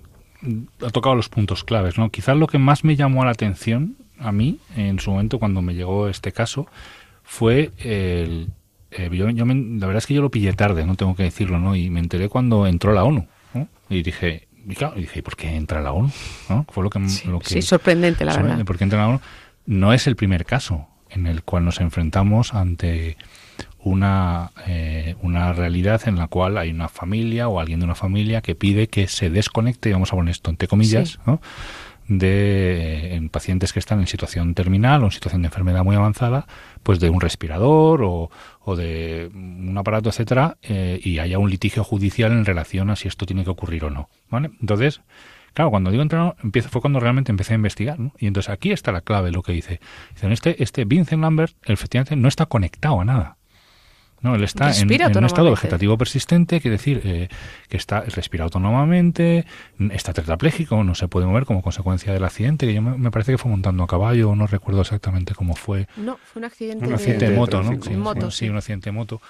ha tocado los puntos claves, ¿no? Quizás lo que más me llamó la atención a mí en su momento cuando me llegó este caso fue el, eh, yo, la verdad es que yo lo pillé tarde, no tengo que decirlo, ¿no? Y me enteré cuando entró la ONU. Y dije, y claro, dije, ¿por qué entra la ONU? ¿No? Fue lo que, sí, lo que sí sorprendente, la verdad. ¿Por qué entra la ONU? No es el primer caso en el cual nos enfrentamos ante una, eh, una realidad en la cual hay una familia o alguien de una familia que pide que se desconecte, vamos a poner esto entre comillas, de en pacientes que están en situación terminal o en situación de enfermedad muy avanzada, pues de un respirador o, o de un aparato, etcétera, eh, y haya un litigio judicial en relación a si esto tiene que ocurrir o no. ¿vale? Entonces, claro, cuando digo entrenador, empiezo, fue cuando realmente empecé a investigar, ¿no? Y entonces aquí está la clave, lo que dice. Dice, este, este Vincent Lambert, efectivamente, no está conectado a nada. No, él está en, un estado vegetativo persistente, quiere decir eh, que está respira autónomamente, está tetrapléjico, no se puede mover como consecuencia del accidente, que yo me, parece que fue montando a caballo, no recuerdo exactamente cómo fue. No, fue un accidente, un accidente de, moto, ¿no? sí, un accidente de moto.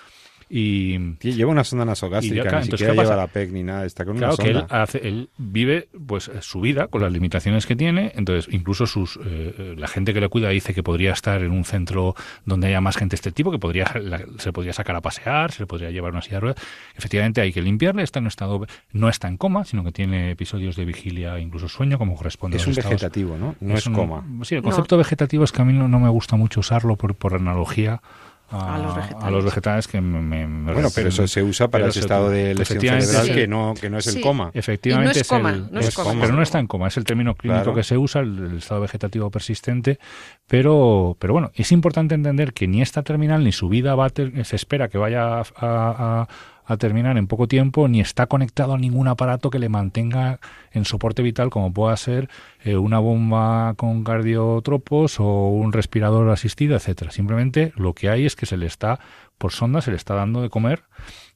Y, lleva una sonda nasogástrica, ni siquiera lleva la PEC ni nada, está con una sonda. que él, hace, él vive pues su vida con las limitaciones que tiene, entonces incluso sus eh, la gente que le cuida dice que podría estar en un centro donde haya más gente de este tipo, que podría se podría sacar a pasear, se le podría llevar una silla de ruedas. Efectivamente hay que limpiarle, está en estado no está en coma, sino que tiene episodios de vigilia, incluso sueño, como corresponde es un vegetativo, ¿no? No es, coma. Sí, el concepto vegetativo es que a mí no, no me gusta mucho usarlo por, por analogía a, los vegetales. que me, bueno pero eso se usa para ese estado de lesión cerebral que no que no es el coma efectivamente es, coma, no es, coma. pero no está en coma es el término clínico que se usa el, estado vegetativo persistente pero pero bueno es importante entender que ni esta terminal ni su vida va a se espera que vaya a, a terminar en poco tiempo ni está conectado a ningún aparato que le mantenga en soporte vital como pueda ser eh, una bomba con cardiotropos o un respirador asistido, etcétera. Simplemente lo que hay es que se le está por sonda se le está dando de comer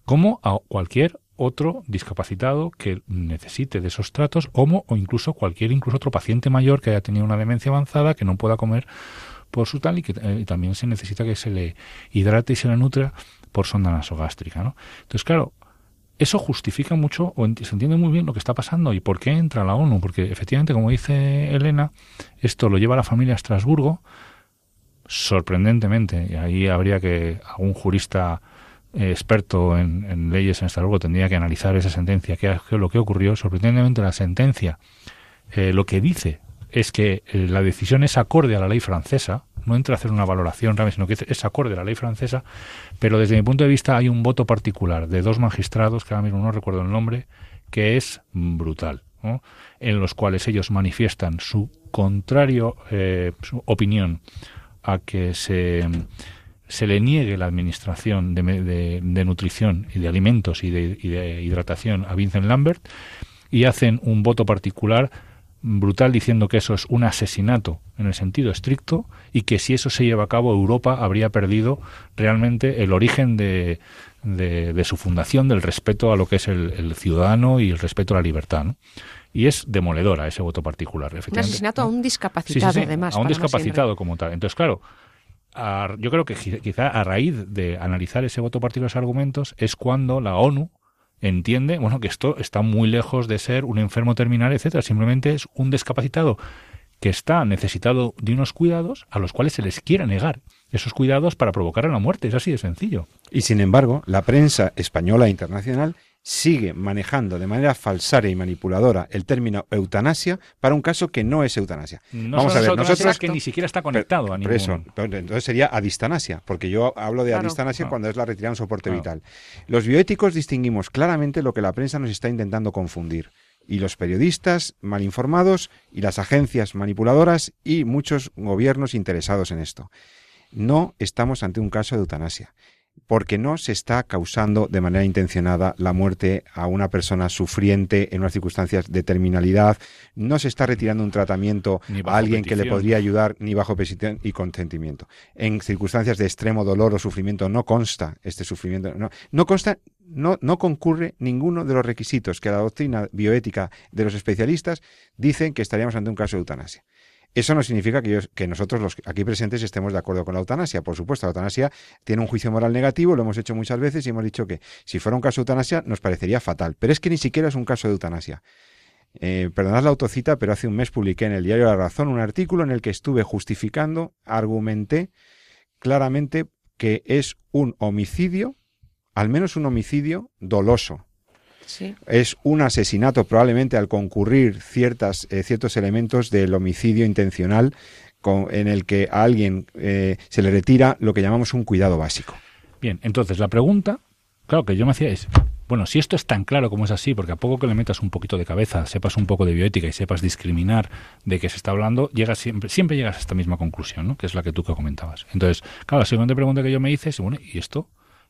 como a cualquier otro discapacitado que necesite de esos tratos o, o incluso cualquier incluso otro paciente mayor que haya tenido una demencia avanzada que no pueda comer por su tal y que eh, también se necesita que se le hidrate y se le nutra por sonda nasogástrica. ¿no? Entonces, claro, eso justifica mucho o se entiende muy bien lo que está pasando y por qué entra la ONU, porque efectivamente, como dice Elena, esto lo lleva la familia a Estrasburgo, sorprendentemente, y ahí habría que algún jurista eh, experto en, leyes en Estrasburgo tendría que analizar esa sentencia, qué es lo que ocurrió. Sorprendentemente, la sentencia eh, lo que dice es que eh, la decisión es acorde a la ley francesa, no entra a hacer una valoración sino que es acorde a la ley francesa, pero desde mi punto de vista hay un voto particular de dos magistrados, que ahora mismo no recuerdo el nombre, que es brutal, en los cuales ellos manifiestan su contrario eh, su opinión a que se, se le niegue la administración de, de, nutrición y de alimentos y de, y de hidratación a Vincent Lambert y hacen un voto particular brutal diciendo que eso es un asesinato en el sentido estricto y que si eso se lleva a cabo Europa habría perdido realmente el origen de, de, su fundación del respeto a lo que es el, ciudadano y el respeto a la libertad. Y es demoledora ese voto particular. Un asesinato a un discapacitado, además. A un discapacitado como tal. Entonces, claro, yo creo que quizá a raíz de analizar ese voto particular, los argumentos, es cuando la ONU entiende, bueno, que esto está muy lejos de ser un enfermo terminal, etcétera, simplemente es un discapacitado que está necesitado de unos cuidados a los cuales se les quiera negar esos cuidados para provocar la muerte, es así de sencillo. Y sin embargo, la prensa española e internacional sigue manejando de manera falsaria y manipuladora el término eutanasia para un caso que no es eutanasia. Vamos a ver, nosotros que ni siquiera está conectado a ningún... Eso, entonces sería adistanasia, porque yo hablo de adistanasia cuando es la retirada de un soporte vital. Los bioéticos distinguimos claramente lo que la prensa nos está intentando confundir y los periodistas mal informados y las agencias manipuladoras y muchos gobiernos interesados en esto. No estamos ante un caso de eutanasia porque no se está causando de manera intencionada la muerte a una persona sufriente en unas circunstancias de terminalidad, no se está retirando un tratamiento a alguien que le podría ayudar ni bajo petición y consentimiento. En circunstancias de extremo dolor o sufrimiento no consta este sufrimiento, no, no consta no, no, concurre ninguno de los requisitos que la doctrina bioética de los especialistas dicen que estaríamos ante un caso de eutanasia. Eso no significa que, que nosotros los aquí presentes estemos de acuerdo con la eutanasia. Por supuesto, la eutanasia tiene un juicio moral negativo, lo hemos hecho muchas veces y hemos dicho que si fuera un caso de eutanasia nos parecería fatal. Pero es que ni siquiera es un caso de eutanasia. Eh, perdonad la autocita, pero hace un mes publiqué en el diario La Razón un artículo en el que estuve justificando, argumenté claramente que es un homicidio, al menos un homicidio doloso, es un asesinato probablemente al concurrir ciertas, eh, ciertos elementos del homicidio intencional en el que a alguien eh, se le retira lo que llamamos un cuidado básico. Bien, entonces la pregunta, claro que yo me hacía es, bueno, si esto es tan claro como es así, porque a poco que le metas un poquito de cabeza, sepas un poco de bioética y sepas discriminar de qué se está hablando, llegas siempre, siempre llegas a esta misma conclusión, ¿no? que es la que tú que comentabas. Entonces, claro, la siguiente pregunta que yo me hice es, bueno, ¿y esto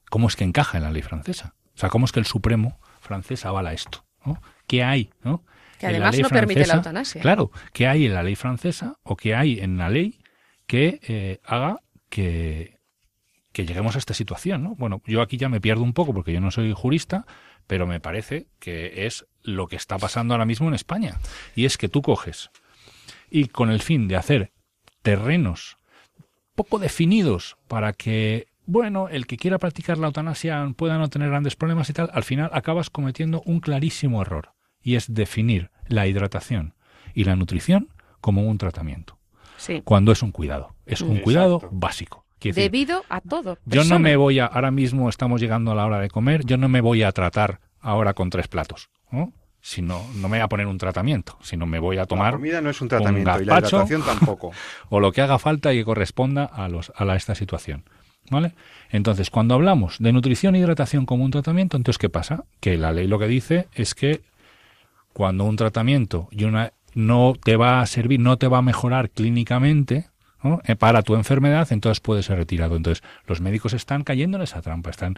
cómo es que encaja en la ley francesa? O sea, ¿cómo es que el Supremo francés avala esto. ¿no? ¿Qué hay? ¿no? Que además no permite la eutanasia. Claro, ¿qué hay en la ley francesa o qué hay en la ley que eh, haga que, que lleguemos a esta situación? ¿no? Bueno, yo aquí ya me pierdo un poco porque yo no soy jurista, pero me parece que es lo que está pasando ahora mismo en España. Y es que tú coges y con el fin de hacer terrenos poco definidos para que bueno, el que quiera practicar la eutanasia pueda no tener grandes problemas y tal, al final acabas cometiendo un clarísimo error, y es definir la hidratación y la nutrición como un tratamiento. Sí. Cuando es un cuidado, es un cuidado básico. Debido a todo. Yo no me voy a, ahora mismo estamos llegando a la hora de comer, yo no me voy a tratar ahora con tres platos, ¿no? sino no me voy a poner un tratamiento, sino me voy a tomar. La comida no es un tratamiento y la hidratación tampoco. o lo que haga falta y que corresponda a, los, a esta situación. ¿Vale? Entonces, cuando hablamos de nutrición e hidratación como un tratamiento, entonces, ¿qué pasa? Que la ley lo que dice es que cuando un tratamiento y una no te va a servir, no te va a mejorar clínicamente eh, para tu enfermedad, entonces puede ser retirado. Entonces, los médicos están cayendo en esa trampa, están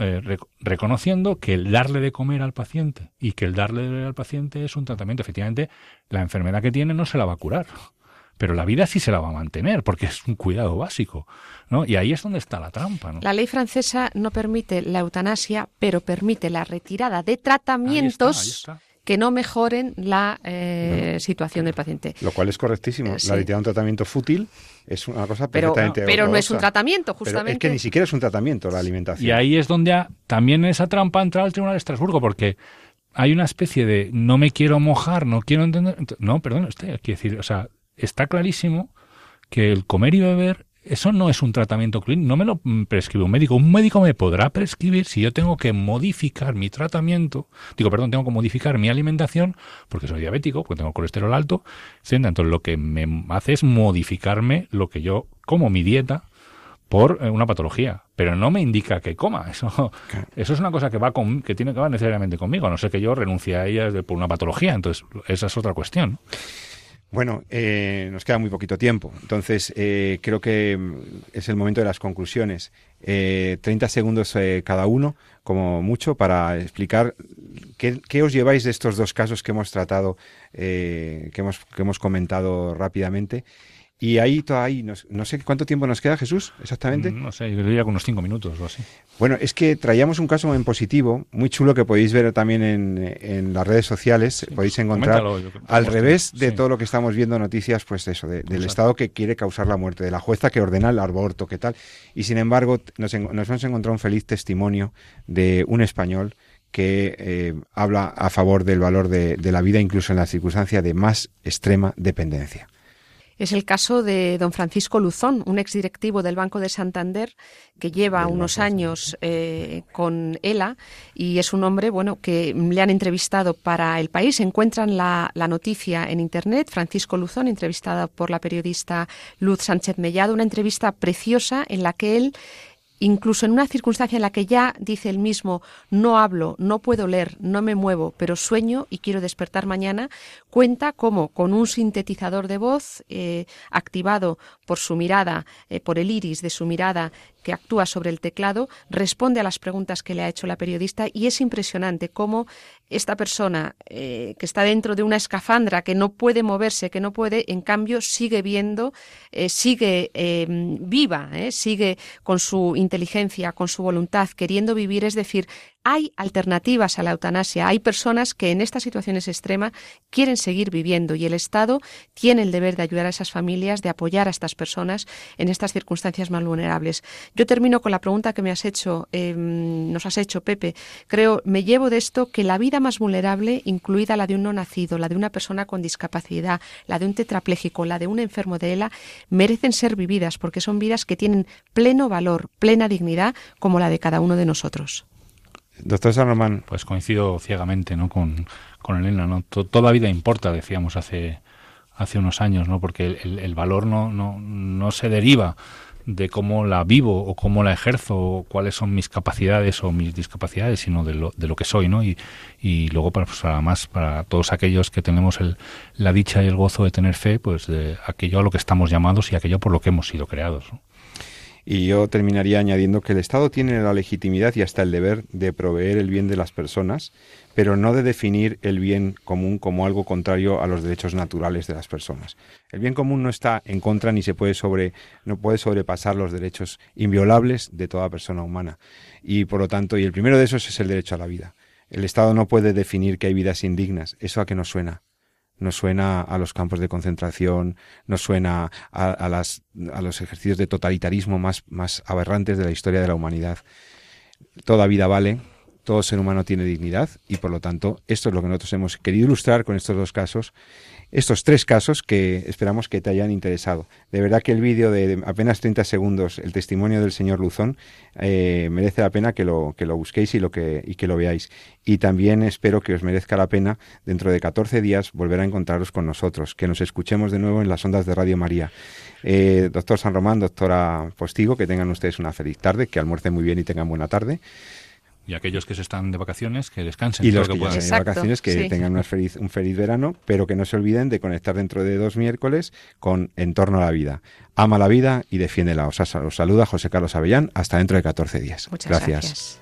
eh, reconociendo que el darle de comer al paciente y que el darle de al paciente es un tratamiento. Efectivamente, la enfermedad que tiene no se la va a curar, pero la vida sí se la va a mantener porque es un cuidado básico, ¿no? Y ahí es donde está la trampa, ¿no? La ley francesa no permite la eutanasia, pero permite la retirada de tratamientos que no mejoren la eh, situación del paciente. Lo cual es correctísimo. Eh, la retirada de un tratamiento fútil es una cosa pero, perfectamente Pero no es un tratamiento, justamente. es que ni siquiera es un tratamiento la alimentación. Y ahí es donde también esa trampa entra al Tribunal de Estrasburgo, porque hay una especie de no me quiero mojar, no quiero entender. No, perdón, usted, quiere decir, o sea, está clarísimo que el comer y beber eso no es un tratamiento clínico, no me lo prescribe un médico. Un médico me podrá prescribir si yo tengo que modificar mi tratamiento, digo, perdón, tengo que modificar mi alimentación porque soy diabético, porque tengo colesterol alto, entonces lo que me hace es modificarme lo que yo como mi dieta por eh, una patología, pero no me indica que coma. Eso, eso es una cosa que va con, que tiene que ver necesariamente conmigo, a no ser que yo renuncie a ella por una patología. Entonces, esa es otra cuestión. Bueno, eh, nos queda muy poquito tiempo, entonces eh, creo que mm, es el momento de las conclusiones. Eh, 30 segundos eh, cada uno, como mucho, para explicar qué, qué, os lleváis de estos dos casos que hemos tratado, que, hemos, que hemos comentado rápidamente y ahí, ahí no, no, sé cuánto tiempo nos queda, Jesús, exactamente. Mm, no sé, yo diría unos cinco minutos o así. Bueno, es que traíamos un caso en positivo, muy chulo, que podéis ver también en, en las redes sociales. podéis encontrar al revés de todo lo que estamos viendo noticias, pues eso, del Estado que quiere causar la muerte, de la jueza que ordena el aborto, qué tal. Y sin embargo, nos, nos hemos encontrado un feliz testimonio de un español que eh, habla a favor del valor de, de la vida, incluso en la circunstancia de más extrema dependencia. Es el caso de don Francisco Luzón, un exdirectivo del Banco de Santander que lleva unos años eh, con ELA y es un hombre bueno que le han entrevistado para el país. Encuentran la, la noticia en internet. Francisco Luzón, entrevistado por la periodista Luz Sánchez Mellado, una entrevista preciosa en la que él incluso en una circunstancia en la que ya dice el mismo, no hablo, no puedo leer, no me muevo, pero sueño y quiero despertar mañana, cuenta cómo con un sintetizador de voz eh, activado por su mirada, eh, por el iris de su mirada que actúa sobre el teclado, responde a las preguntas que le ha hecho la periodista y es impresionante cómo esta persona eh, que está dentro de una escafandra, que no puede moverse, que no puede, en cambio sigue viendo, sigue viva, sigue con su inteligencia, con su voluntad, queriendo vivir, es decir, hay alternativas a la eutanasia, hay personas que en estas situaciones extremas quieren seguir viviendo y el Estado tiene el deber de ayudar a esas familias, de apoyar a estas personas en estas circunstancias más vulnerables. Yo termino con la pregunta que me has hecho, em, nos has hecho, Pepe. Creo, me llevo de esto que la vida más vulnerable, incluida la de un no nacido, la de una persona con discapacidad, la de un tetrapléjico, la de un enfermo de ELA, merecen ser vividas porque son vidas que tienen pleno valor, plena dignidad, como la de cada uno de nosotros. Doctor San Román. Pues coincido ciegamente ¿no? con, con Elena. ¿no? toda vida importa, decíamos hace, hace unos años, ¿no? porque el, valor no, no, no se deriva de cómo la vivo o cómo la ejerzo o cuáles son mis capacidades o mis discapacidades, sino de lo, de lo que soy, ¿no? Y, y luego, para, pues, además, para todos aquellos que tenemos el, la dicha y el gozo de tener fe, pues de aquello a lo que estamos llamados y aquello por lo que hemos sido creados. Y yo terminaría añadiendo que el Estado tiene la legitimidad y hasta el deber de proveer el bien de las personas, pero no de definir el bien común como algo contrario a los derechos naturales de las personas. El bien común no está en contra ni se puede sobre no puede sobrepasar los derechos inviolables de toda persona humana. Y por lo tanto, y el primero de esos es el derecho a la vida. El Estado no puede definir que hay vidas indignas. ¿Eso a qué nos suena? Nos suena a los campos de concentración, nos suena a, las, a los ejercicios de totalitarismo más, más aberrantes de la historia de la humanidad. Toda vida vale, todo ser humano tiene dignidad y por lo tanto esto es lo que nosotros hemos querido ilustrar con estos dos casos estos tres casos que esperamos que te hayan interesado. De verdad que el vídeo de apenas 30 segundos, el testimonio del señor Luzón, eh, merece la pena que lo, que lo busquéis y, lo que, y que lo veáis. Y también espero que os merezca la pena dentro de 14 días volver a encontraros con nosotros, que nos escuchemos de nuevo en las ondas de Radio María. Eh, doctor San Román, doctora Postigo, que tengan ustedes una feliz tarde, que almuercen muy bien y tengan buena tarde. Y aquellos que se están de vacaciones, que descansen. Y los que, que de vacaciones, que tengan un feliz verano, pero que no se olviden de conectar dentro de dos miércoles con En torno a la vida. Ama la vida y defiéndela. Os, os saluda José Carlos Avellán. Hasta dentro de 14 días. Muchas gracias.